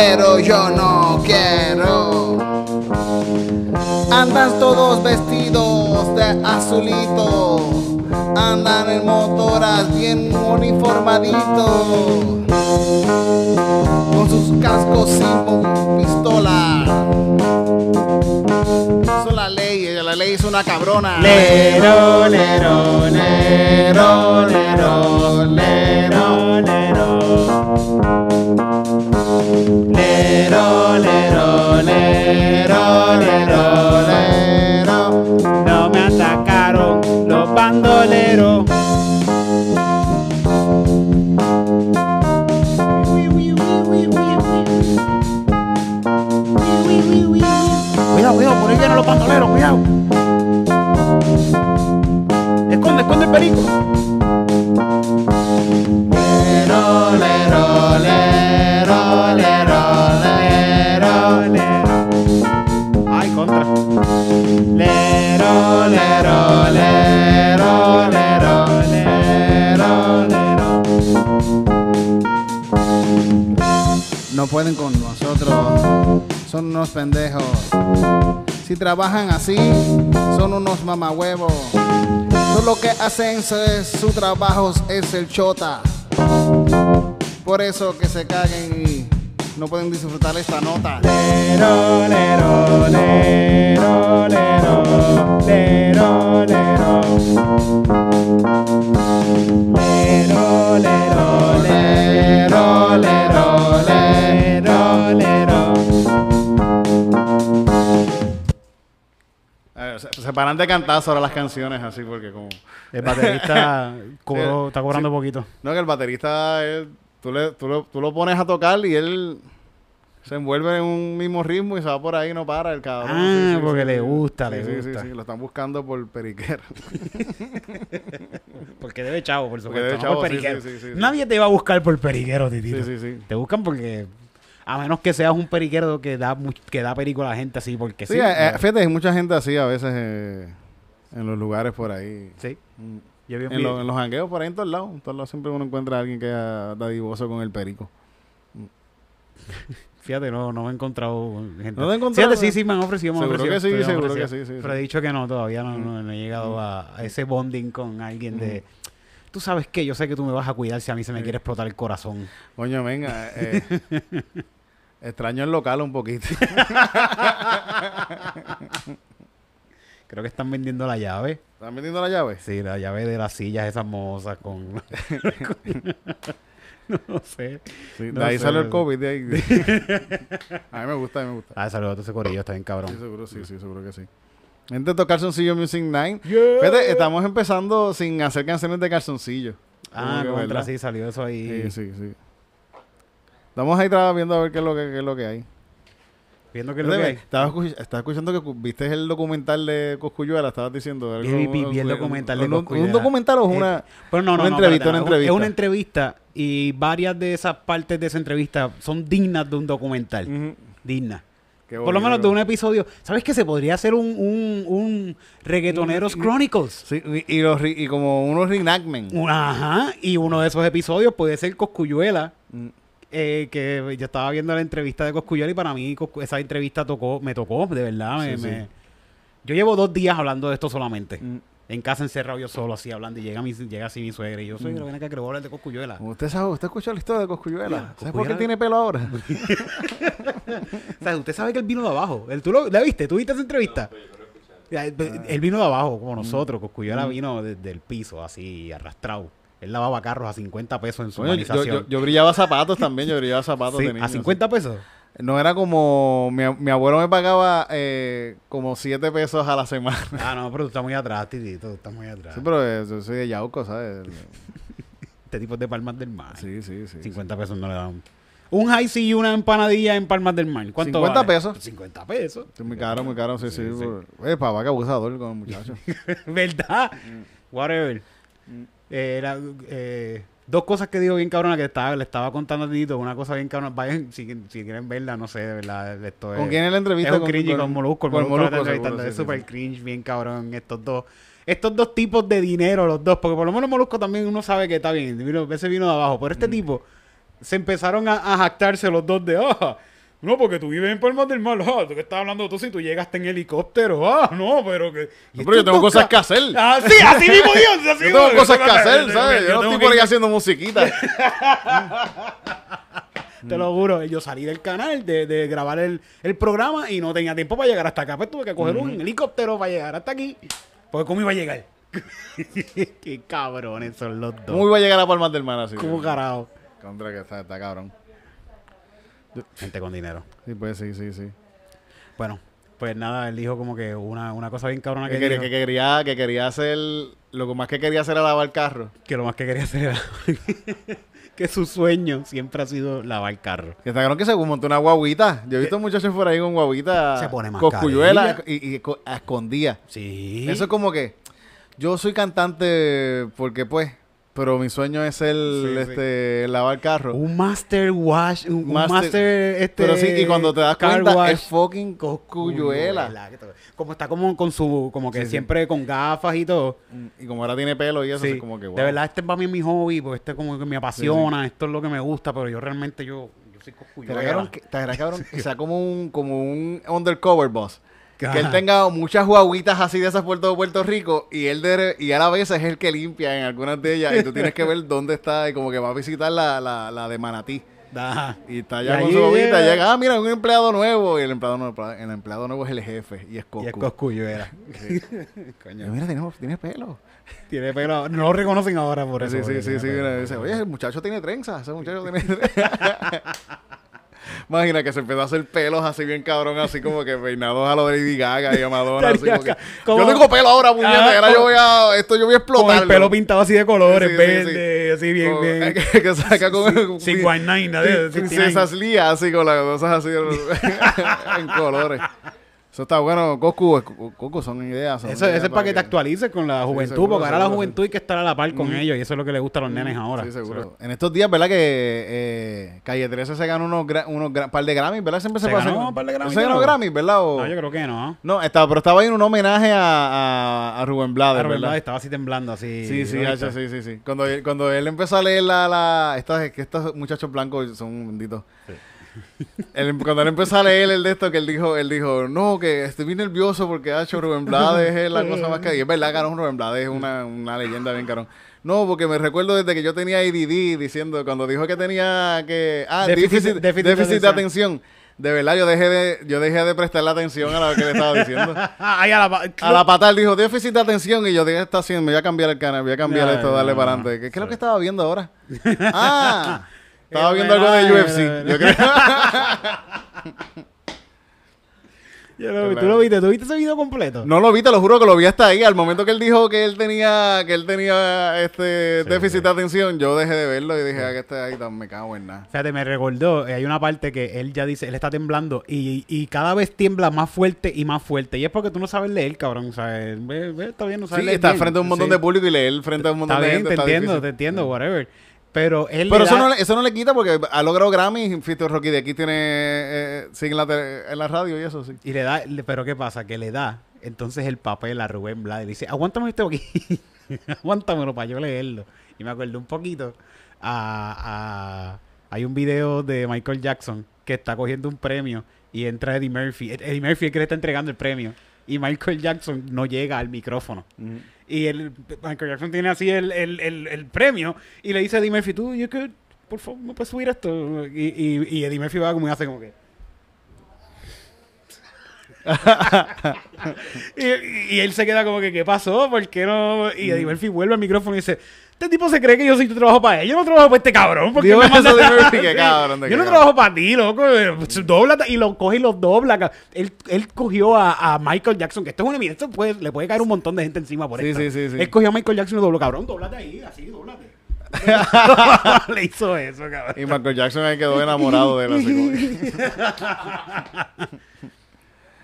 Pero yo no quiero. Andan todos vestidos de azulito. Andan en motoras bien uniformaditos con sus cascos sin pistola. Eso es la ley, la ley es una cabrona. Lero, lero, lero, lero, lero, lero. Lero, lero, lero. No me atacaron los bandoleros. Cuidado, cuidado, por ahí vienen los bandoleros, cuidado. Esconde, esconde el perico. Trabajan así, son unos mamahuevos. Todo lo que hacen es su trabajo es el chota. Por eso que se caguen y no pueden disfrutar esta nota. Se, paran de cantar sobre las canciones así porque como... El baterista cobró, está cobrando Sí. poquito. No, que el baterista, él- tú, le- tú lo, tú lo pones a tocar y él se envuelve en un mismo ritmo y se va por ahí y no para el cabrón. Ah, porque le gusta, le Sí, sí, gusta. Sí, sí, lo están buscando por periquero. Porque debe chavo, por supuesto. debe no chavo, por sí, periquero. sí, sí, sí, sí. Nadie te va a buscar por periquero, titito. Sí, sí, sí. Te buscan porque... A menos que seas un periquero que da, que da perico a la gente así, porque sí. Sí, eh, eh, fíjate, hay mucha gente así a veces eh, en los lugares por ahí. Sí. Mm. Yo vi un En, lo- en los jangueos por ahí en todos lados. En todos lados siempre uno encuentra a alguien que es dadivoso con el perico. Fíjate, no, no me he encontrado gente. ¿No te has encontrado? Fíjate, sí, sí, me han ofrecido. me han Seguro ofrecido, que sí, seguro que sí, sí, Pero he dicho que no, todavía no, no- no he llegado a, a ese bonding con alguien de... Tú sabes que yo sé que tú me vas a cuidar si a mí se me quiere explotar el corazón. Coño, venga. eh, extraño el local un poquito. Creo que están vendiendo la llave. ¿Están metiendo la llave? Sí, la llave de las sillas esas mozas con... no sé. Sí, de No ahí sé, salió el. COVID. De ahí. a mí me gusta, a mí me gusta. Ah, saludos a ese corillo, está bien Sí, cabrón. seguro, sí, sí, seguro que sí. Gente Calzoncillo Music 9. Fíjate, estamos empezando sin hacer canciones de calzoncillo. Ah, contra, sí, salió eso ahí. Sí, sí, sí. Estamos ahí viendo a ver qué es lo que, qué es lo que hay. Viendo que es lo que hay. Estaba, escuch- estaba escuchando que viste el documental de Coscuyuela, estabas diciendo. algo- Vi- vi- vi el un- documental un- un- Cosculluela. ¿Un documental o es una...? Pero no, no, Una no, entrevista, una. Es una entrevista y varias de esas partes de esa entrevista son dignas de un documental. Ujú. Dignas. Qué Por lo menos de un episodio. ¿Sabes que se podría hacer un, un, un Reggaetoneros Chronicles? Sí, y, los, como unos reenactment. Un- Ajá. Y uno de esos episodios puede ser Coscuyuela. Mm. Eh, que yo estaba viendo la entrevista de Coscuyuela y para mí Coscu- esa entrevista tocó, me tocó, de verdad. me- Sí, sí. me- Yo llevo dos días hablando de esto solamente. Mm. En casa encerrado yo solo, así hablando, y llega, mi, llega así mi suegra, y yo, suegra, ven acá que a hablar de Coscuyuela. ¿Usted sabe, usted escuchó la historia de Coscuyuela? Ya, ¿Sabes por qué tiene pelo ahora? O sea, usted sabe que él vino de abajo. ¿El, ¿Tú lo, la viste? ¿Tú viste esa entrevista? Ya, él, él vino de abajo, como nosotros. Coscuyuela vino desde el piso, así, arrastrado. Él lavaba carros a 50 pesos en su Coño, yo, yo, urbanización. yo brillaba zapatos también, yo brillaba zapatos Sí, de niño. a 50 pesos. No era como... Mi, mi abuelo me pagaba eh, como 7 pesos a la semana. Ah, no, pero tú estás muy atrás, titito. Tú estás muy atrás. Sí, pero eh, yo soy de Yauco, ¿sabes? Este tipo es de Palmas del Mar. Sí, sí, sí. 50 pesos no le dan. Un high y una empanadilla en Palmas del Mar. ¿Cuánto 50 vale? pesos. 50 pesos. Sí, muy caro, muy caro, sí, sí. Sí, sí. Eh, papá, que abusador con el muchacho. ¿Verdad? Whatever. Eh, era, eh, dos cosas que digo bien cabrona que estaba, le estaba contando a Tito. Una cosa bien cabrona. Vayan, si, si quieren verla, no sé, de verdad. Esto ¿Con es, quién es la entrevista? Es un cringe con, Molusco. el Con Molusco es súper sí, cringe, bien cabrón. Estos dos. Estos dos tipos de dinero, los dos. Porque por lo menos Molusco también uno sabe que está bien. Ese vino de abajo. Pero este tipo se empezaron a, a jactarse los dos de. Ah, no, porque tú vives en Palmas del Mar. Ah, tú que estás hablando tú si tú llegaste en helicóptero. Ah, no, pero que. No, pero yo tengo cosas ca- que hacer. Ah, sí, así mismo Dios. Así Yo tengo cosas que hacer, ¿sabes? Yo no estoy por ahí haciendo musiquita. Te lo juro, yo salí del canal de, de grabar el, el programa y no tenía tiempo para llegar hasta acá. Pues tuve que coger un helicóptero para llegar hasta aquí. Porque ¿cómo iba a llegar? Qué cabrones son los dos. ¿Cómo iba a llegar a Palmas del Mar así? ¿Cómo carajo? Contra que está, está cabrón. Gente con dinero. Sí, pues sí, sí, sí. Bueno, pues nada, él dijo como que una, una cosa bien cabrona que, Que, quería, dijo, que, quería, que quería hacer... Lo que más que quería hacer era lavar carro. que lo más que quería hacer era que su sueño siempre ha sido lavar carro. Que está cabrón que se montó una guaguita. Yo he visto muchachos por ahí con guaguita. Se pone Coscuyuela mascarilla. y, y co- a escondidas. Sí. Eso es como que... Yo soy cantante porque pues... Pero mi sueño es el, Sí, sí. este, lavar carro. un master wash, un un Master- este, Pero sí, y cuando te das cuenta, wash. es fucking Coscuyuela. te- Como está como con su, como que Sí, siempre con gafas y todo. Y como ahora tiene pelo y eso, es como que wow. De verdad, este es para mí mi hobby, porque este como que me apasiona, esto es lo que me gusta, pero yo realmente yo, yo soy Te coscuyuela. cabrón que, te cabrón que sea como un, como un undercover boss. Ajá. Que él tenga muchas guaguitas así de esas por todo Puerto Rico y él de, y él a veces es el que limpia en algunas de ellas y tú tienes que ver dónde está y como que va a visitar la, la, la de Manatí. Ajá. Y está allá Y con su bobita, llega- llega, ah, mira, un empleado nuevo y el empleado nuevo, el empleado nuevo es el jefe y es Coscu. Y es coscuyuela. Y Coño. yo, mira, tiene, tiene pelo. Tiene pelo. No lo reconocen ahora por eso. Sí, sí, sí, sí. dice, oye, el muchacho tiene trenza, ese muchacho tiene trenza. Imagina que se empezó a hacer pelos así bien cabrón, así como que peinados a lo de Lady Gaga y a Madonna. así como que, Como- yo tengo pelo ahora, puñeta, Ah, ahora yo voy a, esto yo voy a Con explotar. el pelo pintado así de colores, Sí, sí, sí. verde, así bien, bien. Que, que saca con Sí, White Nine, ¿no? De- de 69. Princesas Lía, así con las cosas así en colores. Eso está bueno, Coco, Coco son ideas. son Eso, ideas eso es para que te actualices con la juventud, seguro, porque ahora la juventud hay que estar a la par con ellos y eso es lo que le gusta a los nenes ahora. Sí, seguro. En estos días, ¿verdad? Que eh, Calle 13 se ganó unos, gra- unos gra- par de Grammys, ¿verdad? Siempre se, ¿Se pasa. ganó un par de Grammys ¿Se ganó? Grammys, ¿verdad? O- No, yo creo que no. No, estaba, pero estaba ahí en un homenaje a, a, a Rubén Blades, Claro, ¿verdad? Estaba así temblando, así. Sí, sí, ¿lo hacho, viste? sí, sí, sí. Cuando él, cuando él empezó a leer la... la estas, que estos muchachos blancos son benditos. Él- cuando él empezó a leer el de esto, que él dijo, él dijo, no, que estoy bien nervioso porque ha hecho Rubén Blades es la cosa más que... Y es verdad, carón, Rubén Blades es una, una leyenda bien carón. No, porque me recuerdo desde que yo tenía ADD diciendo, cuando dijo que tenía que... Ah, Déficit- déficit, déficit déficit, de atención. De verdad, yo dejé de, yo dejé de prestarle atención a lo que le estaba diciendo. Ay, a la, A la patada él dijo, déficit de atención. Y yo dije, ¿qué está haciendo? Me voy a cambiar el canal, voy a cambiar No, esto, darle no, para no. adelante. ¿Qué, qué es lo que estaba viendo ahora? ah, estaba viendo algo de UFC. Yo creo. Yo lo vi, ¿Tú lo viste? ¿Tú viste ese video completo? no lo vi, te lo juro que lo vi hasta ahí. Al momento que él dijo que él tenía, que él tenía este Sí, déficit sí. de atención, yo dejé de verlo y dije, ah, que este ahí tan- me cago en nada. Fíjate, me recordó, eh, hay una parte que él ya dice, él está temblando y, y cada vez tiembla más fuerte y más fuerte. Y es porque tú no sabes leer, cabrón. O sea, ve, ve, está bien, no sabes Sí, leer está bien. frente a un montón Sí. de público y leer frente a un montón Está de bien, gente te está entiendo, difícil. te entiendo, whatever. Pero él Pero le eso da- no, le, eso no le quita porque ha logrado Grammy. Fito Rocky de aquí tiene. Eh, sigue en la, tele- en la radio y eso sí. Y le da, le- pero ¿qué pasa? Que le da entonces el papel a Rubén Blades. Le dice, aguántame esto aquí. Aguántamelo para yo leerlo. Y me acuerdo un poquito a, a- Hay un video de Michael Jackson que está cogiendo un premio y entra Eddie Murphy. Ed- Eddie Murphy es el que le está entregando el premio. y Michael Jackson no llega al micrófono. Y el, Michael Jackson tiene así el, el, el, el premio y le dice a Eddie Murphy, tú, yo que, por favor, ¿me puedes subir esto? Y, y, y Eddie Murphy va como y hace como que... y, y él se queda como que, ¿qué pasó? ¿Por qué no? Y Eddie Murphy vuelve al micrófono y dice, este tipo se cree que yo soy tu trabajo para él. Yo no trabajo para este cabrón. ¿por qué Digo me eso mandas- de Murphy, qué cabrón, de Yo no trabajo para ti, loco. Dóblate y lo coge y lo dobla. Él, él cogió a, a Michael Jackson, que esto es una mierda. Esto puede- le puede caer un montón de gente encima por Sí, esto. sí, sí, sí. Él cogió a Michael Jackson y lo dobló, cabrón. Dóblate ahí, así, dóblate. le hizo eso, cabrón. Y Michael Jackson ahí quedó enamorado de él.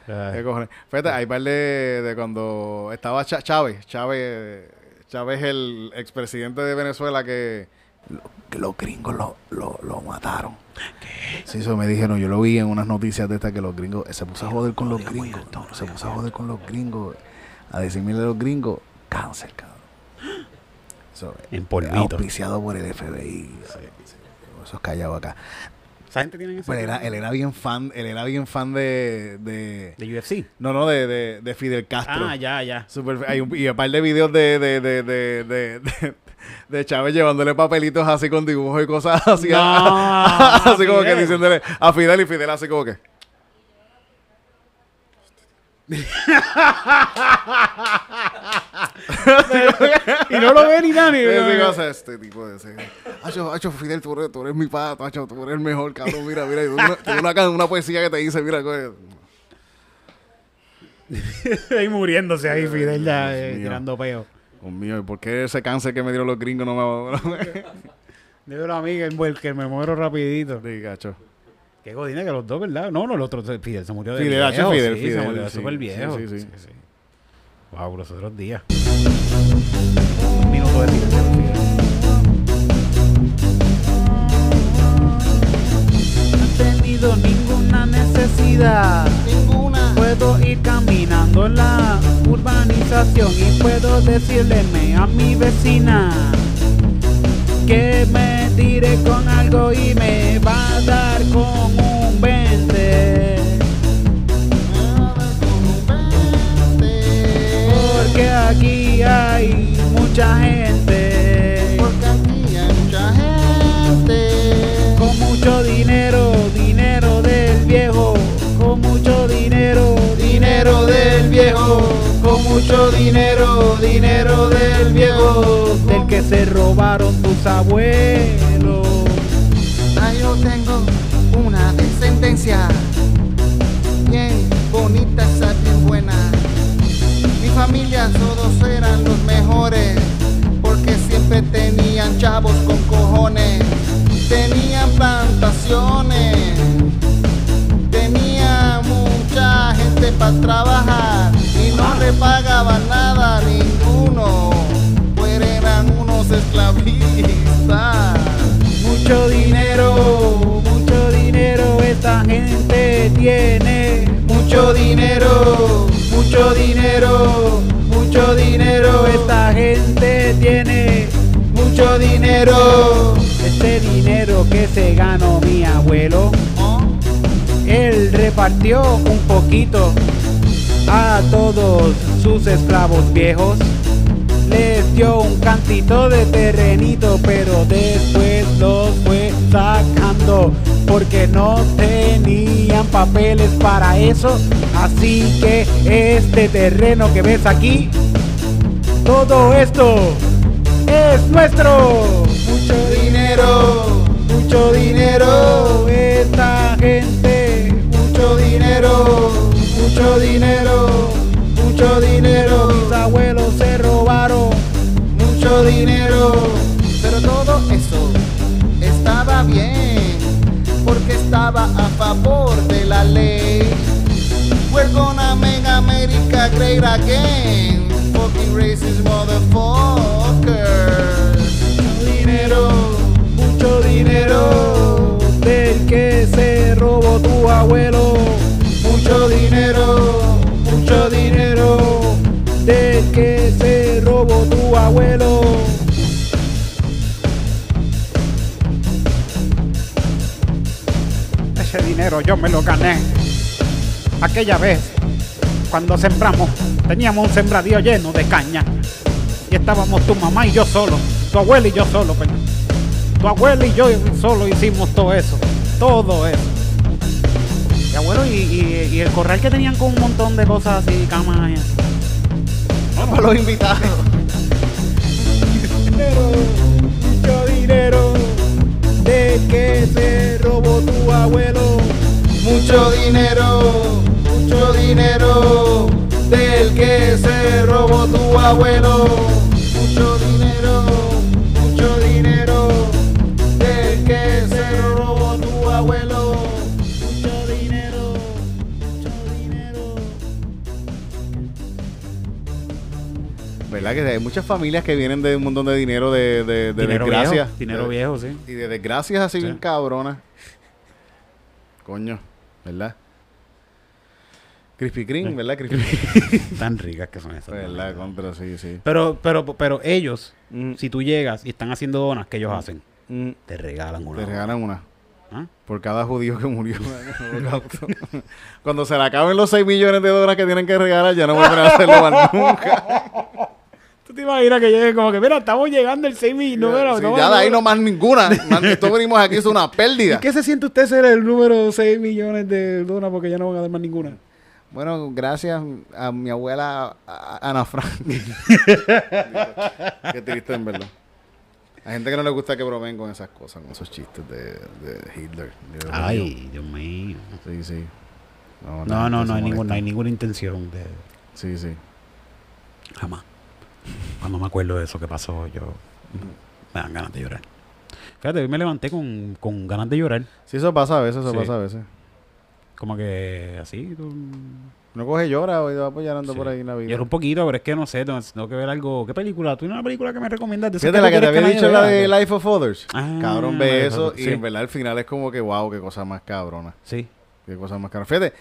¿Qué cojones? Fíjate, hay par de, de cuando estaba Chávez. Chávez, Chávez el expresidente de Venezuela que, que los gringos lo, lo, lo mataron. Sí, eso me dijeron. Yo lo vi en unas noticias de estas que los gringos... Se puso a joder con los gringos. No, se puso a joder con los gringos. A decirme a los gringos, cáncer, cabrón. Eso, En polvito. Auspiciado por el FBI. Eso es callado acá. ¿Esa gente tiene ese? Pues él era, él era bien fan, él era bien fan de, de De UFC. no, no, de, de, de Fidel Castro. Ah, ya, ya. Super- hay un, y un par de videos de, de, de, de, de, de- de Chávez llevándole papelitos así con dibujos y cosas así. No, así como que diciéndole a Fidel y Fidel así como que. Y no lo ve ni o sea, este tipo de ese. Hacho, hacho, Fidel, tú eres, tú eres mi pato, hacho, tú eres el mejor, cabrón. Mira, mira, una, una, poesía que te dice, mira, coge. ahí muriéndose ahí, Fidel ya eh, tirando peo. Dios mío, ¿y por qué ese cáncer que me dieron los gringos no me Dile a amiga el que me muero rapidito. Sí, gacho. Qué godina que los dos, ¿verdad? No, no, el otro, Fidel se murió de Fidel, viejo. Fidel, sí, Fidel, se murió de sí, súper sí, viejo. sí, sí. Wow, los otros días. Un minuto de silencio, Fidel. No he tenido ninguna necesidad. Ninguna. Puedo ir caminando en la urbanización y puedo decirle a mi vecina que me tire con algo y me va con un 20. Porque aquí hay mucha gente Porque aquí hay mucha gente. con mucho dinero, dinero del viejo, con mucho dinero, Dinero del viejo, con mucho dinero, dinero del viejo. del que se robaron tus abuelos. Ah, yo tengo bien bonita, esa bien buena. Mi familia todos eran los mejores porque siempre tenían chavos con cojones, tenían plantaciones, tenía mucha gente para trabajar y no le pagaban nada a dinero, mucho dinero, Esta gente tiene mucho dinero. este dinero que se ganó mi abuelo. Él repartió un poquito a todos sus esclavos viejos. Les dio un cantito de terrenito, pero después los fue sacando porque no tenían papeles para eso. Así que este terreno que ves aquí, todo esto es nuestro. Mucho dinero, Mucho dinero, esta gente, mucho dinero, mucho dinero, mucho dinero, mis abuelos se robaron. mucho dinero. Pero todo eso estaba bien, porque estaba a favor de la ley. We're gonna make America great again. Fucking racist motherfucker. Mucho dinero, Mucho dinero del que se robó tu abuelo. mucho dinero, Mucho dinero del que se robó tu abuelo. Yo me lo gané. Aquella vez, cuando sembramos, teníamos un sembradío lleno de caña. Y estábamos tu mamá y yo solo, tu abuela y yo solo, perdón. Tu abuela y yo solo hicimos todo eso, todo eso. Y abuelo, y, y- y el corral que tenían con un montón de cosas así, camas y así. Para los invitados. dinero, mucho dinero, de que se robó tu abuelo. Mucho dinero, mucho dinero, del que se robó tu abuelo. Mucho dinero, mucho dinero, del que se robó tu abuelo. Mucho dinero, mucho dinero. ¿Verdad que hay muchas familias que vienen de un montón de dinero de, de, de dinero desgracias? viejo, dinero De- viejo, sí. Y de desgracias así Sí. bien cabronas. Coño, ¿verdad? Krispy Kreme, ¿verdad? Krispy Kreme. Tan ricas que son esas. ¿Verdad? Contra, sí, sí. Pero, pero, pero ellos, Mm, si tú llegas y están haciendo donas, ¿qué ellos hacen? mm, Te regalan una. te regalan una. ¿Ah? Por cada judío que murió. Cuando se le acaben los 6 millones de dólares que tienen que regalar, ya no van a hacerlo más nunca. ¿Tú te imaginas que llegue como que, mira, estamos llegando el 6 mil número? Sí, no, ya de ahí no. más ninguna. Esto venimos aquí, es una pérdida. ¿Qué se siente usted ser el número 6 millones de donas porque ya no van a dar más ninguna? Bueno, gracias a mi abuela a- Ana Frank. Qué triste en verdad. Hay gente que no le gusta que bromen con esas cosas, con esos chistes de, de Hitler. Dios mío. Ay, Dios mío. Sí, sí. No, no, no, hay, ningún, no hay ninguna intención de... Sí, sí. Jamás. Cuando me acuerdo de eso que pasó, yo... Me dan ganas de llorar. Fíjate, hoy me levanté con, con ganas de llorar. Sí, eso pasa a veces, eso Sí. pasa a veces. Como que así... tú- No coge llora y va apoyando Sí. por ahí en la vida. Lloro un poquito, pero es que no sé, tengo, tengo que ver algo... ¿Qué película? ¿Tú tienes una película que me recomiendas? de esas Fíjate la que te quieres había nadie dicho, la vea? de Life of Others. Ah, Cabrón, ve Life of eso Others, y sí. en verdad al final es como que, wow, qué cosa más cabrona. Sí. Qué cosa más cabrona. Fíjate,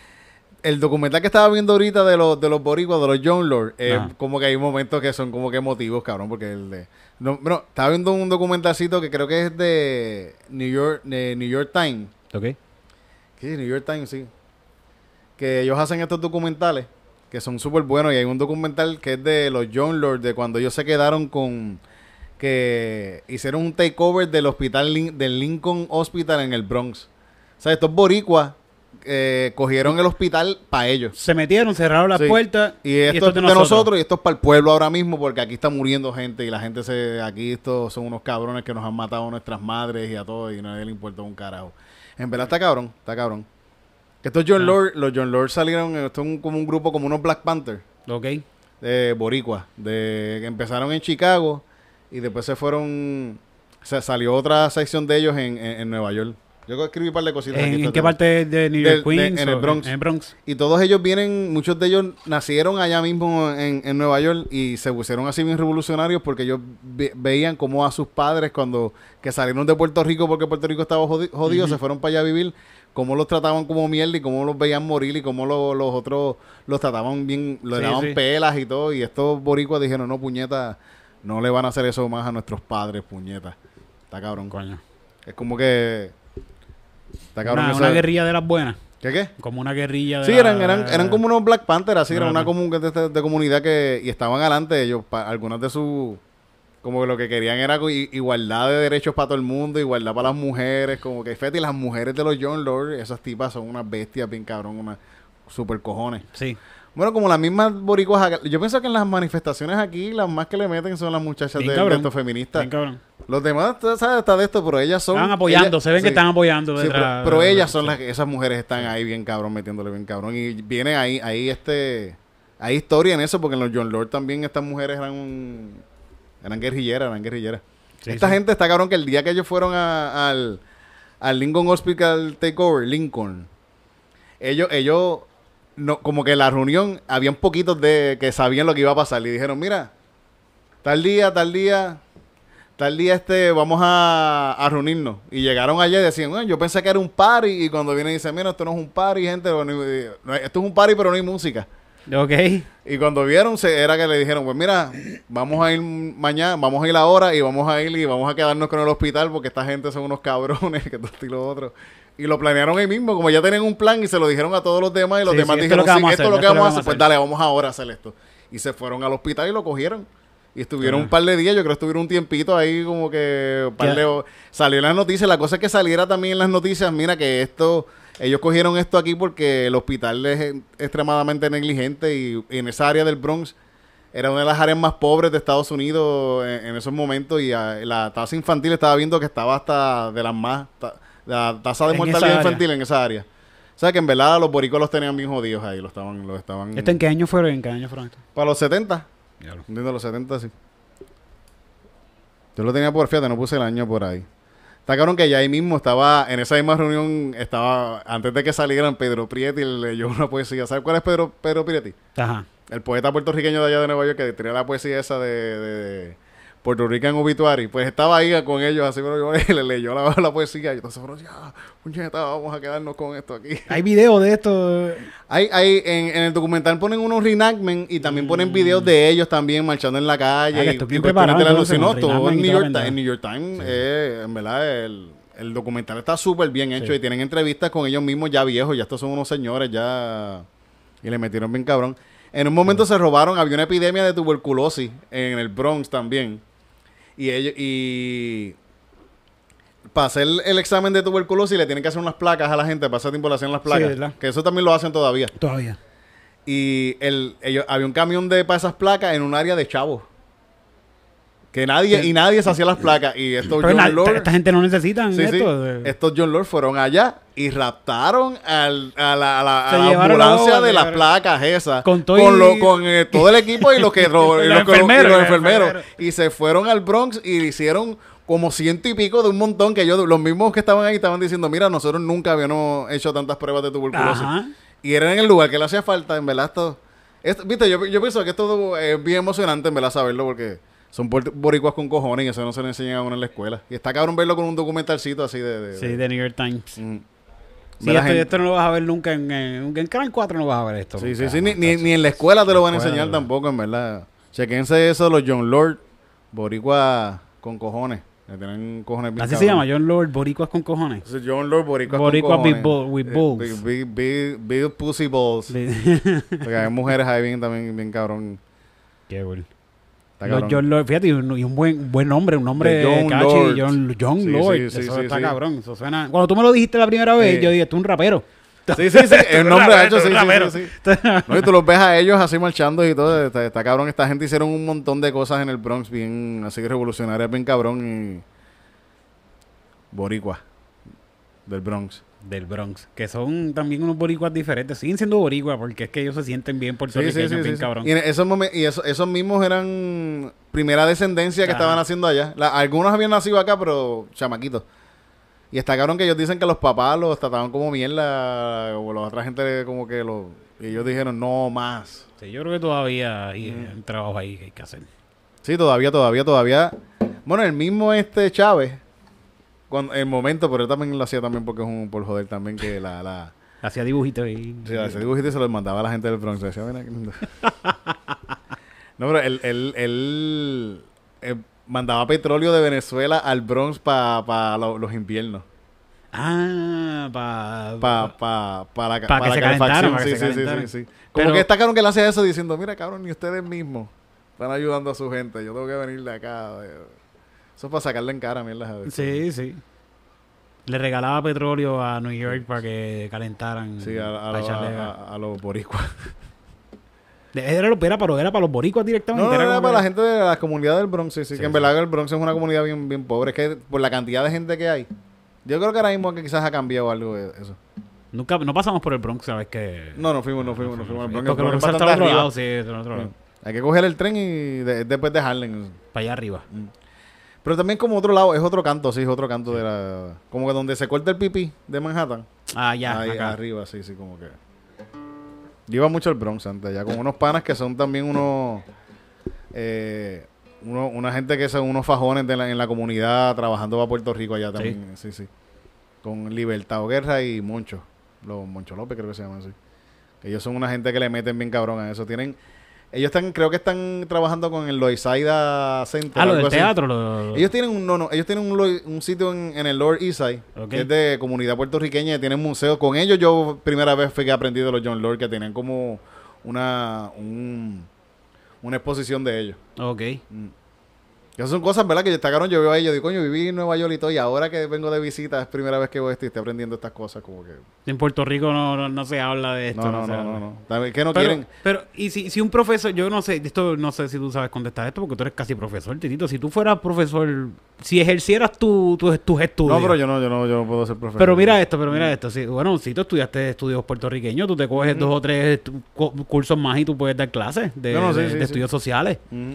el documental que estaba viendo ahorita de los, de los boricuas, de los John Lord, eh, como que hay momentos que son como que emotivos, cabrón, porque el de... No, bueno, estaba viendo un documentalcito que creo que es de New York, de New York Times. ¿Ok? Sí, New York Times, sí. Que ellos hacen estos documentales que son súper buenos. Y hay un documental que es de los John Lord, de cuando ellos se quedaron con. que hicieron un takeover del hospital del Lincoln Hospital en el Bronx. O sea, estos boricuas eh, cogieron el hospital para ellos. Se metieron, cerraron las Sí. puertas. Y esto, es de nosotros. y esto es para el pueblo ahora mismo, porque aquí está muriendo gente y la gente se. Aquí estos son unos cabrones que nos han matado a nuestras madres y a todos y nadie le importa un carajo. En verdad está cabrón, está cabrón. Estos John Ah. Lord, los John Lord salieron, esto es un- como un grupo, como unos Black Panther Ok. de Boricua, de que empezaron en Chicago y después se fueron, se salió otra sección de ellos en, en- en Nueva York. Yo escribí un par de cositas. aquí, ¿En, en esto qué parte de New York, de- Queens? en el Bronx. En el Bronx. Y todos ellos vienen, muchos de ellos nacieron allá mismo en, en Nueva York y se pusieron así bien revolucionarios porque ellos ve- veían como a sus padres cuando que salieron de Puerto Rico porque Puerto Rico estaba jodi- jodido, se fueron para allá a vivir, cómo los trataban como mierda y cómo los veían morir y cómo lo- los otros los trataban bien, Sí, daban sí. pelas y todo. Y estos boricuas dijeron, no, puñeta, no le van a hacer eso más a nuestros padres, puñeta. Está cabrón. Coño. Es como que... Está cabrón. Una, una guerrilla de las buenas. ¿Qué qué? Como una guerrilla de Sí, la- eran, eran, eran como unos Black Panther, así, era Ajá. una comun de, de- de comunidad que, y estaban adelante ellos, pa- algunas de sus, como que lo que querían era igualdad de derechos para todo el mundo, igualdad para las mujeres, como que fíjate, y las mujeres de los John Lord, esas tipas son unas bestias bien cabrón, unas super cojones. Sí. Bueno, como las mismas boricuas, yo pienso que en las manifestaciones aquí, las más que le meten son las muchachas Bien de, de estos feministas. Bien cabrón. Los demás, tú sabes, está de esto, pero ellas son... Están apoyando, ellas- se ven que están apoyando. Sí, pero, ellas son las que, esas mujeres están ahí bien cabrón, metiéndole bien cabrón. Y viene ahí, ahí este, hay historia en eso, porque en los John Lord también estas mujeres eran un- eran guerrilleras, eran guerrilleras. Sí, Esta gente está cabrón que el día que ellos fueron a- al, al Lincoln Hospital Takeover, Lincoln, ellos, ellos, no, como que en la reunión, habían poquitos de que sabían lo que iba a pasar. Y dijeron, mira, tal día, tal día, tal día este, vamos a, a reunirnos. Y llegaron allá y decían, "Bueno, yo pensé que era un party. Y cuando vienen y dicen, mira, esto no es un party, gente. no hay- no hay- esto es un party, pero no hay música. Ok. Y cuando vieron, se, era que le dijeron, pues mira, vamos a ir mañana, vamos a ir ahora y vamos a ir y vamos a quedarnos con el hospital porque esta gente son unos cabrones, que esto y lo otro. Y lo planearon ahí mismo, como ya tenían un plan y se lo dijeron a todos los demás y los Sí, demás sí, dijeron, esto es lo que vamos a hacer, pues hacer". dale, vamos ahora a hacer esto. Y se fueron al hospital y lo cogieron. Y estuvieron un par de días, yo creo que estuvieron un tiempito ahí como que un par de salió en las noticias, la cosa es que saliera también en las noticias, mira que esto, ellos cogieron esto aquí porque el hospital es extremadamente negligente y, y en esa área del Bronx era una de las áreas más pobres de Estados Unidos en, en esos momentos y ah, la tasa infantil estaba viendo que estaba hasta de las más, ta- la tasa de En mortalidad infantil en esa área. O sea que en verdad los boricos los tenían bien jodidos ahí, los estaban, los estaban ¿Esto en qué año fueron? ¿En qué año fueron esto? para los 70. Entiendo, los 70, sí. Yo lo tenía por, fíjate, no puse el año por ahí. Está cabrón que ya ahí mismo estaba, en esa misma reunión, estaba, antes de que salieran, Pedro Prieto leyó una poesía. ¿Sabes cuál es Pedro, Pedro? Ajá. El poeta puertorriqueño de allá de Nueva York que tenía la poesía esa de, de Puerto Rican Obituary. Pues estaba ahí con ellos, así, pero yo le leyó la, la poesía y entonces, bueno, ya, puñeta, vamos a quedarnos con esto aquí. Hay video de esto. Hay, hay, en, en el documental ponen unos reenactment y también ponen videos de ellos también marchando en la calle. Mm. Ah, y- estoy y preparado, de la entonces, luz. No, con todo en New York, pendeja. Ti- en New York Times, eh, en verdad, el, el documental está súper bien hecho Sí. y tienen entrevistas con ellos mismos ya viejos, ya estos son unos señores ya y le metieron bien cabrón. En un momento se robaron, había una epidemia de tuberculosis en el Bronx también. Y ellos, y para hacer el, examen de tuberculosis le tienen que hacer unas placas a la gente, para ese tiempo le hacían las placas. que eso también lo hacen todavía. Todavía. Y el, ellos, había un camión de para esas placas en un área de chavos. Que nadie, y nadie se hacía las placas. Y estos Pero John Lord, esta gente no necesitan sí, esto. estos John Lord fueron allá y raptaron al- a la, a la- a ambulancia de las placas esas. Con todo con, lo- con, eh, todo el equipo y los que Los los, y enfermeros, los. Y se fueron al Bronx y hicieron como ciento y pico de un montón que ellos, los mismos que estaban ahí estaban diciendo, mira, nosotros nunca habíamos hecho tantas pruebas de tuberculosis. Ajá. Y era en el lugar que le hacía falta, en verdad, esto... esto- Viste, yo, yo pienso que esto es bien emocionante, en verdad, saberlo, porque son boricuas con cojones y eso no se le enseña a uno en la escuela. Y está cabrón verlo con un documentalcito así de... de- Sí, de- New York Times. Mm. Sí, esto, gente- esto no lo vas a ver nunca en, en, en Canal 4 no vas a ver esto. Sí, nunca, sí, sí, ni, ni, ni en la escuela te lo van a enseñar no. tampoco, en verdad. Chequense eso, los John Lord, boricua con cojones. Le tienen cojones Así se cabrones. llama, John Lord, boricuas con cojones. John Lord, boricua Boricua con cojones. bull- with Eh, balls. Big, big, big, big pussy balls. Porque hay mujeres ahí bien, también bien cabrón. Qué cool. Los cabrón. John Lord, fíjate, y un, y un buen, buen nombre, un nombre De John catchy, Lord. John, John Sí, Lord. sí, sí, eso sí, está cabrón. Eso suena. Cuando tú me lo dijiste la primera vez, yo dije, tú un rapero. Sí, sí, sí. El nombre ha hecho, sí, sí, rapero. sí, sí. No, y tú los ves a ellos así marchando y todo. Está, está cabrón. Esta gente hicieron un montón de cosas en el Bronx bien así revolucionarias, bien cabrón. Y. Boricua. Del Bronx. Del Bronx. Que son también unos boricuas diferentes. Siguen siendo boricuas porque es que ellos se sienten bien puertorriqueños, sí, sí, bien sí, sí. cabrón. Y, en esos y eso- esos mismos eran primera descendencia que Ajá. estaban haciendo allá. La- algunos habían nacido acá, pero chamaquitos. Y está cabrón que ellos dicen que los papás los trataban como mierda, o la otra gente como que los... Y ellos dijeron, no más. Sí, yo creo que todavía hay un trabajo ahí que hay que hacer. Sí, todavía, todavía, todavía. Bueno, el mismo este Chávez, cuando, el momento, pero él también lo hacía también porque es un por joder también que la... la Hacía dibujitos y... Sí, ese dibujito se los mandaba a la gente del Bronx. Decía, "Ven aquí". no, pero él, él, él, eh, mandaba petróleo de Venezuela al Bronx para los inviernos. Ah, pa... Para pa, pa la, Pa' pa que la se calefacción. Sí, se sí, sí, sí, sí. Como Pero- que está cabrón que él hace eso diciendo, mira cabrón, ni ustedes mismos están ayudando a su gente. Yo tengo que venir de acá. eh". Eso es para sacarle en cara, mierda. a. Sí, sí. Le regalaba petróleo a New York para que calentaran. Sí, a, a, a- los boricuas. Era, lo- era, para, era para los boricuas directamente. No, era para la gente de la comunidad del Bronx, sí, sí, Sí, que en verdad el Bronx es una comunidad bien, bien pobre. Es que por la cantidad de gente que hay, yo creo que ahora mismo que quizás ha cambiado algo de eso. Nunca, no pasamos por el Bronx, ¿sabes qué? No, no fuimos, no fuimos, no fuimos. Porque El Bronx Bronx es está al otro lado, sí, está al otro lado. Hay que coger el tren y de- después de Harlem. Para allá arriba. Pero también como otro lado, es otro canto, sí, es otro canto de la... Como que donde se corta el pipí de Manhattan. Ah, ya, ahí acá. arriba, sí, sí, como que... Yo iba mucho al Bronx antes, allá con unos panas que son también unos... Eh, uno- una gente que son unos fajones de la- en la comunidad trabajando para Puerto Rico allá también, sí, sí. Con Libertad o Guerra y Moncho, los Moncho López creo que se llaman así. Ellos son una gente que le meten bien cabrón a eso. Tienen, Ellos están, creo que están trabajando con el Loisaida Center. Ah, lo del así. teatro. lo- Ellos tienen un, no, no, ellos tienen un, un sitio en, en el Lower East Side, Ok. que es de comunidad puertorriqueña, y tienen museo. Con ellos yo primera vez fue que aprendí de los John Lord, que tenían como una, un- una exposición de ellos. Ok. Que son cosas, ¿verdad? Que destacaron. Yo veo a ellos, digo, coño, viví en Nueva York y todo, y ahora que vengo de visita es primera vez que voy a estoy aprendiendo estas cosas, como que... En Puerto Rico no, no, no se habla de esto. No, no, no, no, no. También que no Pero, quieren... pero, y si, si un profesor, yo no sé, esto no sé si tú sabes contestar esto porque tú eres casi profesor, Titito. Si tú fueras profesor, si ejercieras tu, tu- tus estudios. No, pero yo no, yo no, yo no puedo ser profesor. Pero mira esto, pero mira esto. Sí, bueno, si tú estudiaste estudios puertorriqueños, tú te coges dos o tres cu- cursos más y tú puedes dar clases de, No, no, sí, de- sí, de sí. estudios sociales. Mm.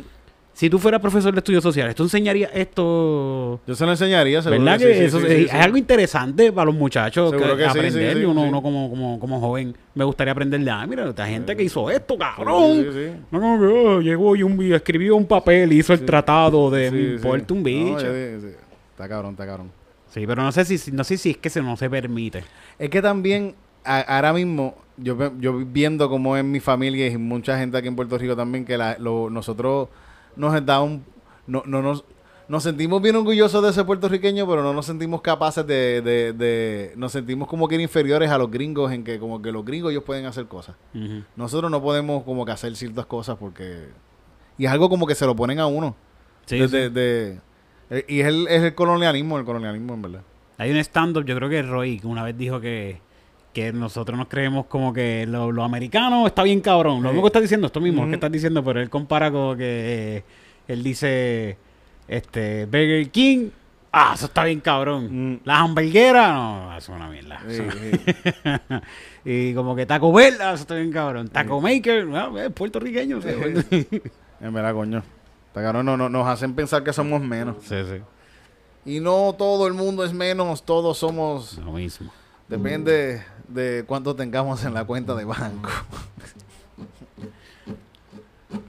Si tú fueras profesor de estudios sociales, ¿tú enseñarías esto? Yo se lo enseñaría, seguro ¿Verdad que, que, sí, sí, eso sí, es, sí, es sí. algo interesante para los muchachos que, que aprender? uno, como, como, como joven me gustaría aprender de, ah, mira, esta gente que hizo esto, cabrón. No como que oh, llegó y un, y escribió un papel y hizo el tratado de me importa un No, bicho. Está cabrón, está cabrón. Sí, pero no sé si no sé si es que se no se permite. Es que también, a- ahora mismo, yo, yo viendo como es mi familia y mucha gente aquí en Puerto Rico también, que la- lo- nosotros nos da un... No, no nos, nos sentimos bien orgullosos de ser puertorriqueños, pero no nos sentimos capaces de, de, de- Nos sentimos como que inferiores a los gringos, en que como que los gringos ellos pueden hacer cosas. Nosotros no podemos como que hacer ciertas cosas porque... Y es algo como que se lo ponen a uno. Sí, sí. de- eh, y es el, es el colonialismo, el colonialismo en verdad. Hay un stand-up, yo creo que Roy, una vez dijo que, que nosotros nos creemos como que lo, lo americano está bien cabrón. Lo mismo que estás diciendo, esto mismo que estás diciendo, pero él compara como que eh, él dice, este, Burger King, ah, eso está bien cabrón. Mm. La hamburguera, no, eso es una mierda. Sí, Eso- sí. y como que Taco Bell, ah, eso está bien cabrón. Taco Maker, ah, es puertorriqueño. sí. En verdad, coño. Está no, no, nos hacen pensar que somos menos. sí, sí. Y no todo el mundo es menos, todos somos. Lo mismo. Depende de cuánto tengamos en la cuenta de banco.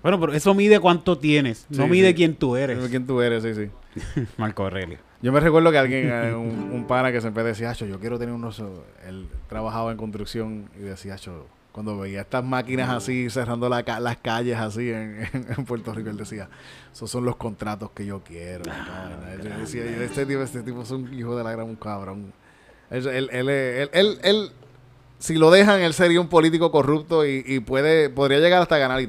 Bueno, pero eso mide cuánto tienes, no mide sí. quién tú eres. ¿Quién tú eres? Sí, sí. Marco Aurelio. Yo me recuerdo que alguien, eh, un, un pana que siempre decía, "Acho, yo quiero tener unos... Él trabajaba en construcción y decía, "Acho, cuando veía estas máquinas así, cerrando la ca- las calles así en, en- en Puerto Rico, él decía, esos son los contratos que yo quiero. Ah, tal". Él decía, "Yo, este tipo, este tipo es un hijo de la gran un cabrón. Él, él, él, él, él- él- si lo dejan, él sería un político corrupto y, y puede podría llegar hasta ganar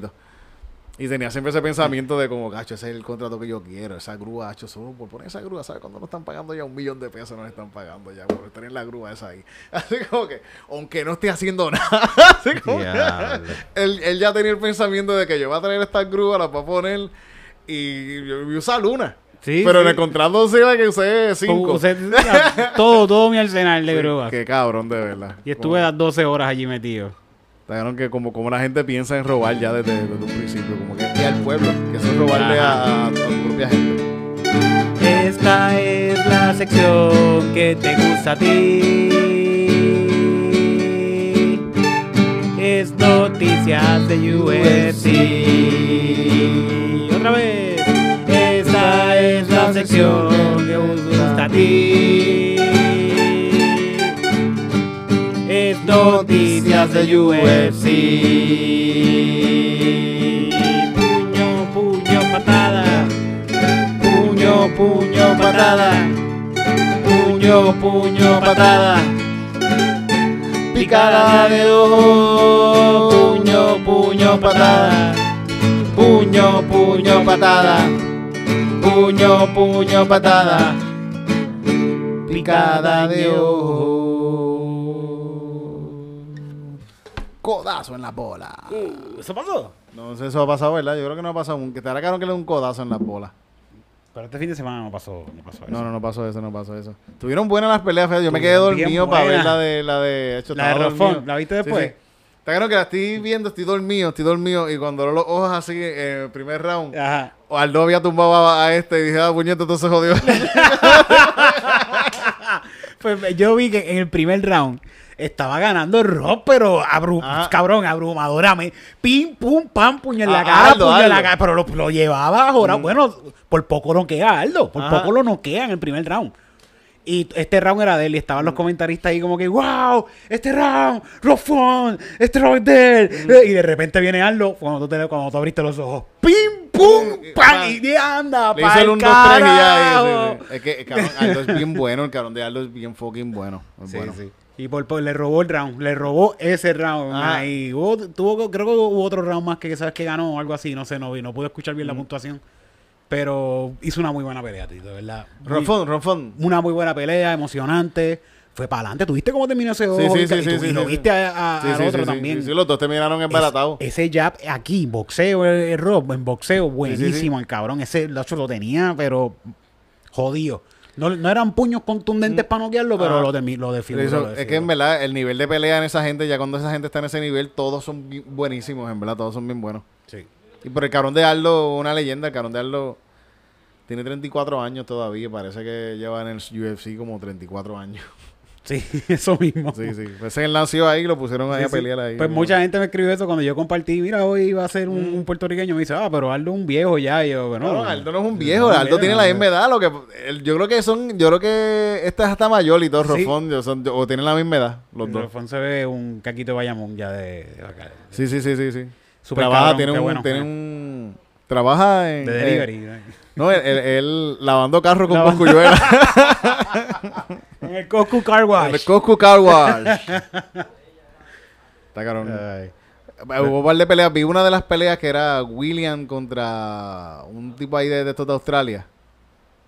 y tenía siempre ese pensamiento de como, gacho, ese es el contrato que yo quiero, esa grúa, gacho, solo por poner esa grúa, ¿sabes? Cuando nos están pagando ya un millón de pesos, nos están pagando ya por en la grúa esa ahí. Así como que, aunque no esté haciendo nada, así como que- él, él ya tenía el pensamiento de que yo voy a traer estas grúas, las voy a poner y, y usar una. Sí, Pero en sí. el contrato se iba que usé cinco. Todo, todo mi arsenal de Sí, grúas. Qué cabrón, de verdad. Y estuve las 12 horas allí metido. Claro que como, como la gente piensa en robar ya desde, desde un principio, como que es al pueblo, que eso es robarle a, a- a tu propia gente. Esta es la sección que te gusta a ti. Es noticias de UFC. Otra vez. Sección que gusta a ti. Es noticias de UFC. Puño, puño, patada. Puño, puño, patada. Puño, puño, patada. Picada de ojo. Puño, puño, patada. Puño, puño, patada. Puño, puño, patada. Picada de ojo. Codazo en la bola. ¿Eso pasó? No sé si eso ha pasado, ¿verdad? Yo creo que no ha pasado. un- Que te hará caro que le dé un codazo en la bola. Pero este fin de semana no pasó, no pasó eso. No, no, no pasó eso, no pasó eso. Tuvieron buenas las peleas. Yo me quedé dormido para ver la de... La de, hecho, La de Rofón. ¿la viste Sí, después? sí. Está claro que la estoy viendo, estoy dormido, estoy dormido. Y cuando los ojos así en el primer round, Ajá. Aldo había tumbado a, a este y dije, ah, puñeta, entonces se jodió. Pues yo vi que en el primer round estaba ganando Rob, pero abru cabrón, abrumadoramente. Pim, pum, pam, puño en la Ah, cara, Aldo, puño en la cara. Pero lo, lo llevaba ahora. Bueno, por poco noquea a Aldo. Por Ajá. poco lo noquea en el primer round. Y este round era de él y estaban los comentaristas ahí como que, wow, este round, Rofón, este round es de él. Y de repente viene Aldo cuando tú, te- cuando tú abriste los ojos. ¡Pim, pum! ¡Pam! Y de anda, Le hizo el 1, 2, 3 y ya. Es que el cabrón, Aldo es bien bueno. El cabrón de Aldo es bien fucking bueno. Sí, bueno. sí. Y por, por- le robó el round, le robó ese round. Ajá. Ahí. Hubo- tuvo, creo que hubo otro round más que sabes que ganó o algo así, no sé, no vi, no pude escuchar bien la puntuación. Pero hizo una muy buena pelea, tío, de verdad. Ronfón, Ronfón. una muy buena pelea, emocionante. Fue para adelante. ¿Tuviste cómo terminó ese ojo? Sí, sí, Y sí, tú- y lo viste a- a- al otro también. sí, los dos terminaron embaratados. Es- ese jab aquí, boxeo, el, el Rob, en boxeo, buenísimo el cabrón. Ese lo tenía, pero jodido. No, no eran puños contundentes para noquearlo, pero Ah. lo, de, lo Eso- lo es que en verdad el nivel de pelea en esa gente, ya cuando esa gente está en ese nivel, todos son buenísimos, en verdad, todos son bien buenos. Sí. Y por el cabrón de Aldo, una leyenda, el cabrón de Aldo tiene 34 años todavía, parece que lleva en el UFC como 34 años. Sí, eso mismo. Sí, sí. Pues él nació ahí y lo pusieron ahí Sí, a pelear ahí. Pues mucha gente me escribió eso cuando yo compartí, mira, hoy va a ser un, Mm. un puertorriqueño. Me dice, ah, pero Aldo es un viejo ya. Y yo, bueno, No, Aldo no es un viejo, no, Aldo tiene no, la no. misma edad, lo que el- yo creo que son, yo creo que este es hasta mayor y todo, Sí. Rofón, yo son- o tienen la misma edad, los dos. Rofón se ve un caquito de Bayamón ya de, de acá. Sí, sí, sí, sí, sí. Súper trabaja, cabrón, tiene un, bueno, tiene eh. un, trabaja en, De eh, delivery. no, él, él- él lavando carros con Lavando- en el Coscu Car En Wash. el Coscu Car Wash. Está cabrón. Ay. Hubo un par de peleas. Vi una de las peleas que era William contra un tipo ahí de, de estos de Australia.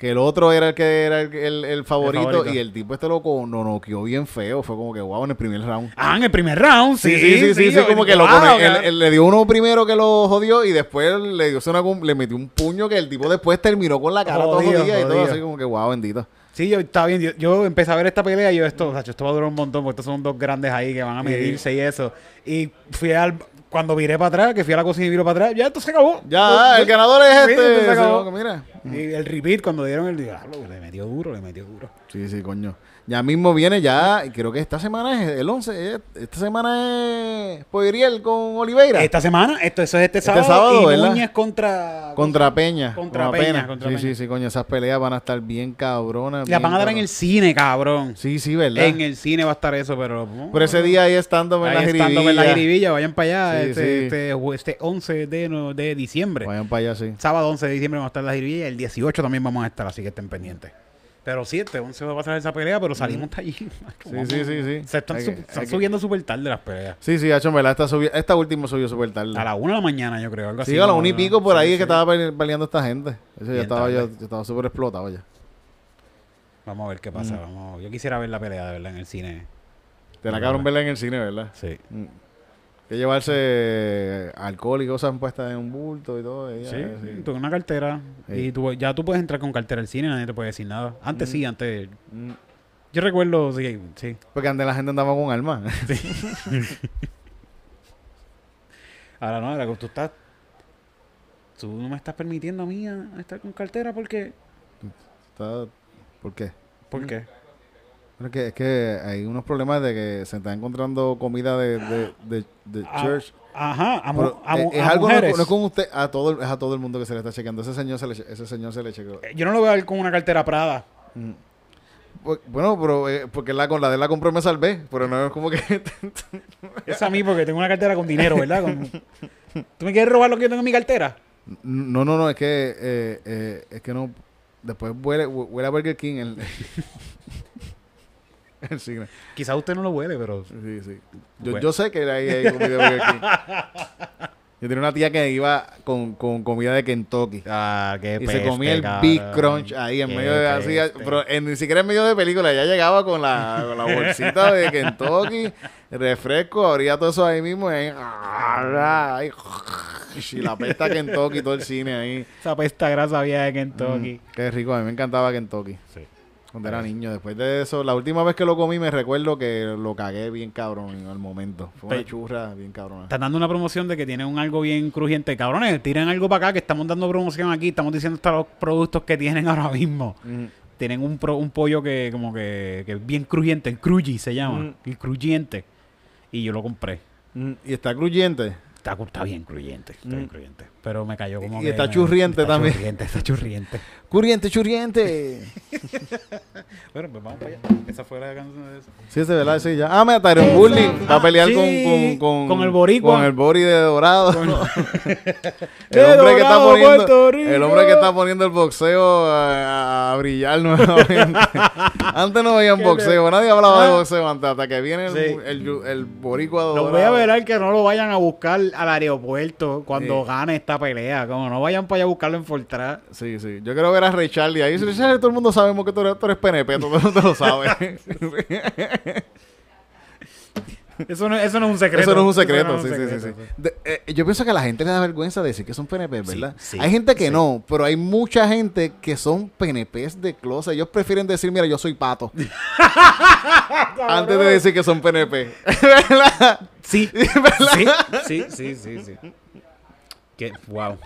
Que el otro era el que era el, el- el favorito, favorito. y el tipo este loco no noqueó bien feo. Fue como que wow en el primer round. Ah, en el primer round, sí. Sí, sí, sí, sí, sí, yo- como que lo wow, él, él le dio uno primero que lo jodió y después le dio una, le metió un puño que el tipo después terminó con la cara toda Jodido, jodida y todo así como que wow, bendito. Sí, yo estaba bien. Yo, yo empecé a ver esta pelea y yo, esto, o sea, esto va a durar un montón, porque estos son dos grandes ahí que van a medirse y eso. Y fui al. Cuando viré para atrás, que fui a la cocina y viré para atrás, ya esto se acabó. Ya, el ganador es este. esto Y el repeat, cuando dieron el diablo, le metió duro, le metió duro. Sí, sí, coño. Ya mismo viene ya, creo que esta semana es el 11. eh, Esta semana es Poiriel con Oliveira. Esta semana, esto eso es este Este sábado. sábado, y ¿verdad? Núñez contra. Contra Peña. Contra con Peña, Peña. contra sí, Peña. sí, sí, coño. Esas peleas van a estar bien cabronas. La bien van a dar en el cine, cabrón. Sí, sí, ¿verdad? En el cine va a estar eso, pero. Por ese día ahí estando en la estando en la jiribilla, vayan para allá. Sí, este, sí. Este, este 11 de, no- de diciembre. Vayan para allá, sí. Sábado 11 de diciembre vamos a estar en la el 18 también vamos a estar, así que estén pendientes. Pero sí, este 11 va a pasar esa pelea, pero salimos de allí. Sí, sí, sí, sí. Se están, Hay su- que- están subiendo súper tarde las peleas. Sí, sí, hacho, en verdad, esta, subi- esta última subió súper tarde. A la 1 de la mañana, yo creo. Algo así. Sí, a la ¿no? una y pico por Sí, ahí sí. es que estaba pele- peleando esta gente. Eso ya Bien estaba, tarde. ya estaba súper explotado ya. Vamos a ver qué pasa. Vamos. Yo quisiera ver la pelea de verdad en el cine. Te la acabaron verla en el cine, ¿verdad? Sí. Mm. Que llevarse alcohol y cosas puestas en un bulto y todo. y ya, Sí, sí. tú una cartera. Sí. Y tú, ya tú puedes entrar con cartera al cine, nadie te puede decir nada. Antes sí, antes. Mm. Yo recuerdo, sí, sí. Porque antes la gente andaba con armas. Ahora no, ahora que tú estás. Tú no me estás permitiendo a mí a- estar con cartera porque. Está- ¿Por qué? ¿Por qué? Pero es que, es que hay unos problemas de que se está encontrando comida de, de, de, de Ah, church. Ajá, a, Pero, eh, es algo no, mujeres. no es con usted, a todo, es a todo el mundo que se le está chequeando. Ese señor se le, ese señor se le chequeó. Eh, Yo no lo veo con una cartera Prada. Bu- Bueno, pero eh, porque la, con la de la compró y me salvé, pero no es como que... Es a mí porque tengo una cartera con dinero, ¿verdad? Con- ¿Tú me quieres robar lo que yo tengo en mi cartera? no, no, no, es que eh, eh, es que no... Después huele, hue- huele a Burger King el, el cine. Quizás usted no lo huele, pero... Sí, sí. Yo, Bueno. yo sé que ahí hay comida Burger King. Yo tenía una tía que iba con, con comida de Kentucky. Ah, qué Y se comía el Big Crunch ahí en medio de así, pero en- ni siquiera en medio de película, ya llegaba con la, con la bolsita de Kentucky, refresco, abría todo eso ahí mismo y ahí, ahí, y la pesta Kentucky, todo el cine ahí. Esa pesta grasa había de Kentucky. Mm, qué rico, a mí me encantaba Kentucky. Sí. Cuando era niño, después de eso, la última vez que lo comí me recuerdo que lo cagué bien cabrón al momento. Fue una Pe- churra bien cabrona. Están dando una promoción de que tienen un algo bien crujiente. Cabrones, tiren algo para acá que estamos dando promoción aquí. Estamos diciendo hasta los productos que tienen ahora mismo. Mm. Tienen un, pro- un pollo que como que, que es bien crujiente. El cruji se llama. Mm. El crujiente. Y yo lo compré. Mm, Y está cruyente. Está, está bien incluyente, está bien incluyente. Pero me cayó como Y que... está me- churriente está también. Churriente, está churriente. Curriente, churriente. Bueno, pues vamos para allá. Esa fue la canción de eso. Sí, ese verdad, sí, ya. Ah, mira, Tyron Woodley va a Ah, pelear sí, con, con, con el boricua. Con el Bori de Dorado. el, De hombre que está poniendo, el hombre que está poniendo el boxeo a, a brillar nuevamente. antes no veían boxeo, nadie hablaba de Ah. boxeo antes, hasta que viene el, Sí. el, el, el boricua Los dorado. voy a ver al que no lo vayan a buscar al aeropuerto cuando Sí. gane esta pelea. Como no vayan para allá a buscarlo en Fortran. Sí, sí. Yo quiero ver a Ray Charlie ahí. Ray Charlie, todo el mundo sabemos que tú eres, tú eres PNP, todo el mundo lo sabe. Eso no, eso no es un secreto. Eso no es un secreto, sí, sí, sí. De- eh, yo pienso que a la gente le da vergüenza decir que son PNP, ¿verdad? sí, hay gente que sí. no, pero hay mucha gente que son PNPs de closet. Ellos prefieren decir, mira, yo soy pato. antes de decir que son PNP. ¿Verdad? Sí, ¿Verdad? sí, sí, sí, sí, sí. Que, wow.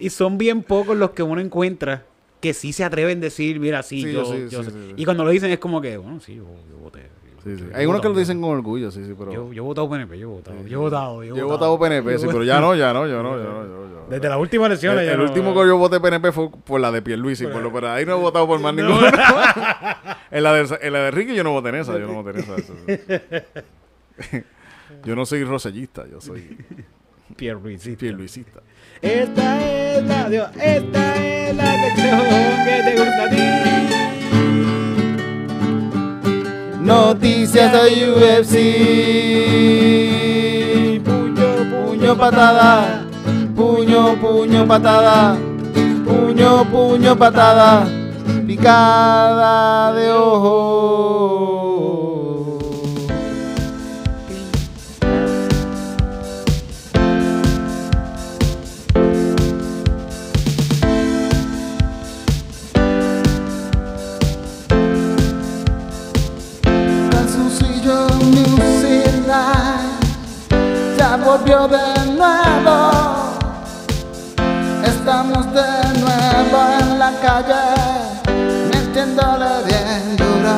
Y son bien pocos los que uno encuentra que sí se atreven a decir, mira, sí, Sí, yo, yo sí, sí. Y cuando lo dicen es como que, bueno, sí, yo, yo voté. Hay unos que lo dicen con orgullo, sí, sí, pero... Yo, yo he votado PNP, yo he votado, yo he votado, Yo he votado PNP, sí, pero ya no, ya no, yo no, yo no. Desde las últimas El, elecciones. ya el último que yo voté PNP fue por la de Pierluisi, por lo, pero ahí no he votado por más ninguno. en, la de, en la de Ricky yo no voté en esa, yo no voté en esa. yo no soy rosellista, yo soy Pierluisi. Pierluisista. Esta es la, Dios, esta es la canción que te gusta a ti. Noticias de UFC. Puño, Puño, patada. Puño, puño, patada. Puño, puño, patada. Picada de ojo. Volvió de nuevo. Estamos de nuevo en la calle, metiéndole bien duro.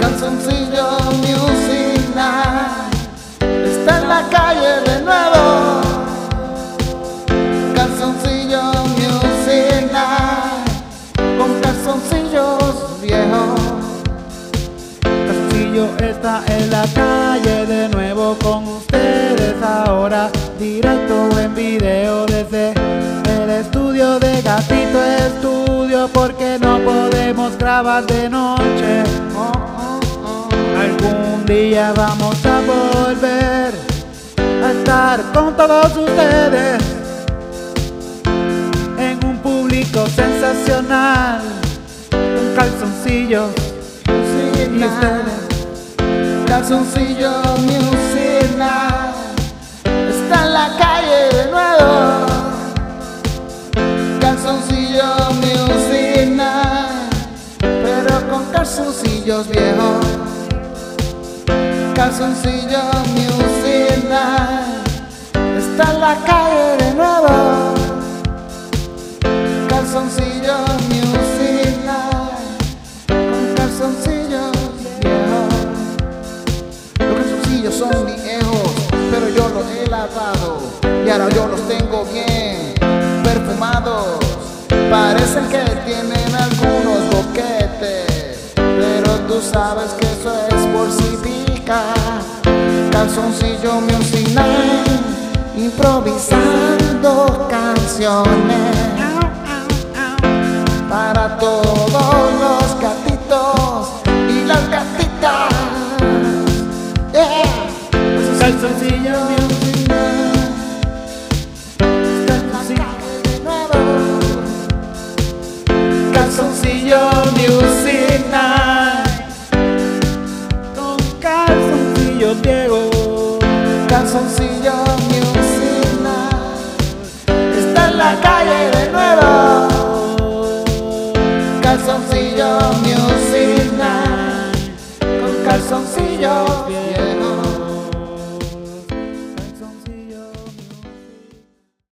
Calzoncillo Music Night está en la calle de nuevo. Calzoncillo Music Night con calzoncillos viejos. Castillo está en la calle de nuevo con ustedes ahora directo en video desde el estudio de Gatito Estudio porque no podemos grabar de noche. Oh, oh, oh. Algún día vamos a volver a estar con todos ustedes en un público sensacional con calzoncillos Music y ustedes. Calzoncillo Music Night está en la calle de nuevo. Calzoncillo Music Night, pero con calzoncillos viejos. Calzoncillo Music Night está en la calle de nuevo. Y ahora yo los tengo bien perfumados. Parecen que tienen algunos boquetes, pero tú sabes que eso es por si pica. Calzoncillo Music Night, improvisando canciones para todos los gatitos y las gatitas. Yeah. Calzoncillo calzoncillos viejos. Calzoncillo está en la calle de nuevo. Calzoncillo Music con calzoncillo viejos.